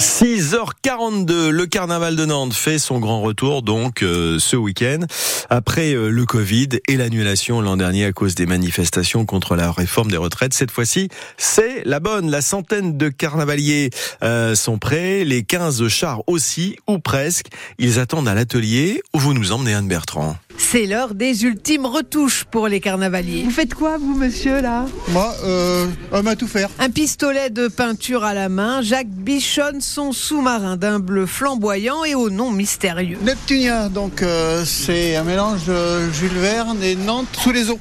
6h42, le carnaval de Nantes fait son grand retour donc euh, ce week-end après euh, le Covid et l'annulation l'an dernier à cause des manifestations contre la réforme des retraites. Cette fois-ci, c'est la bonne. La centaine de carnavaliers euh, sont prêts, les 15 chars aussi ou presque. Ils attendent à l'atelier où vous nous emmenez Anne Bertrand. C'est l'heure des ultimes retouches pour les carnavaliers. Vous faites quoi, vous, monsieur, là? Moi, euh, homme à tout faire. Un pistolet de peinture à la main, Jacques bichonne son sous-marin d'un bleu flamboyant et au nom mystérieux. Neptunia, donc euh, c'est un mélange de Jules Verne et Nantes sous les eaux.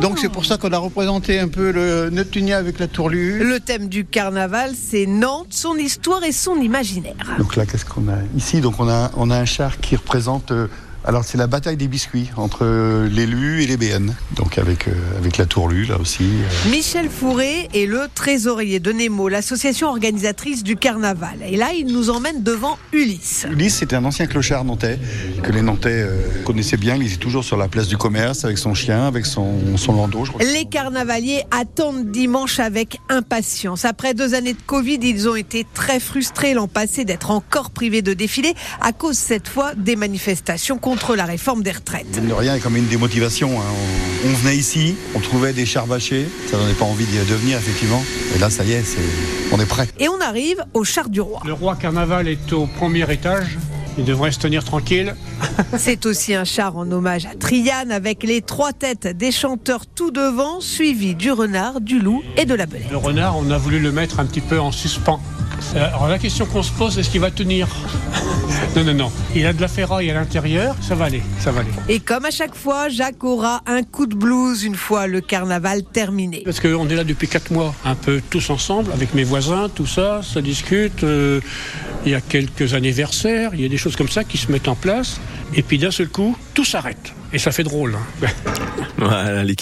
Donc c'est pour ça qu'on a représenté un peu le Neptunia avec la tourlure. Le thème du carnaval, c'est Nantes, son histoire et son imaginaire. Donc là, qu'est-ce qu'on a? Ici Donc on a, on a un char qui représente... euh, alors c'est la bataille des biscuits entre l'élu et les BN. Donc avec, euh, avec la tourlue là aussi. euh. Michel Fourré est le trésorier de Nemo, l'association organisatrice du carnaval. Et là, il nous emmène devant Ulysse. Ulysse, c'était un ancien clochard nantais que les Nantais euh, connaissaient bien. Il était toujours sur la place du commerce avec son chien, avec son, son landau. Je crois. Les carnavaliers attendent dimanche avec impatience. Après deux années de Covid, ils ont été très frustrés l'an passé d'être encore privés de défilé à cause cette fois des manifestations contre la réforme des retraites. De rien, comme une démotivation. hein. On, on venait ici, on trouvait des chars bâchés. Ça donnait pas envie d'y devenir, effectivement. Et là, ça y est, on est prêt. Et on arrive au char du roi. Le roi carnaval est au premier étage. Il devrait se tenir tranquille. C'est aussi un char en hommage à Triane avec les trois têtes des chanteurs tout devant, suivis du renard, du loup et de la belette. Le renard, on a voulu le mettre un petit peu en suspens. Euh, Alors la question qu'on se pose, est-ce qu'il va tenir Non, non, non. Il a de la ferraille à l'intérieur, ça va aller, ça va aller. Et comme à chaque fois, Jacques aura un coup de blues une fois le carnaval terminé. Parce qu'on est là depuis quatre mois, un peu tous ensemble, avec mes voisins, tout ça, ça discute. euh, il y a quelques anniversaires, il y a des choses comme ça qui se mettent en place. Et puis d'un seul coup, tout s'arrête. Et ça fait drôle. hein. Voilà, les,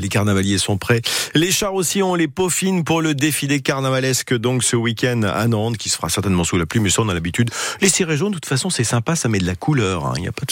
les carnavaliers sont prêts. Les chars aussi ont les peaufines pour le défilé carnavalesque donc ce week-end à Nantes qui se fera certainement sous la pluie, mais ça on a l'habitude. Les cirés jaunes, de toute façon c'est sympa, ça met de la couleur, hein, il n'y a pas de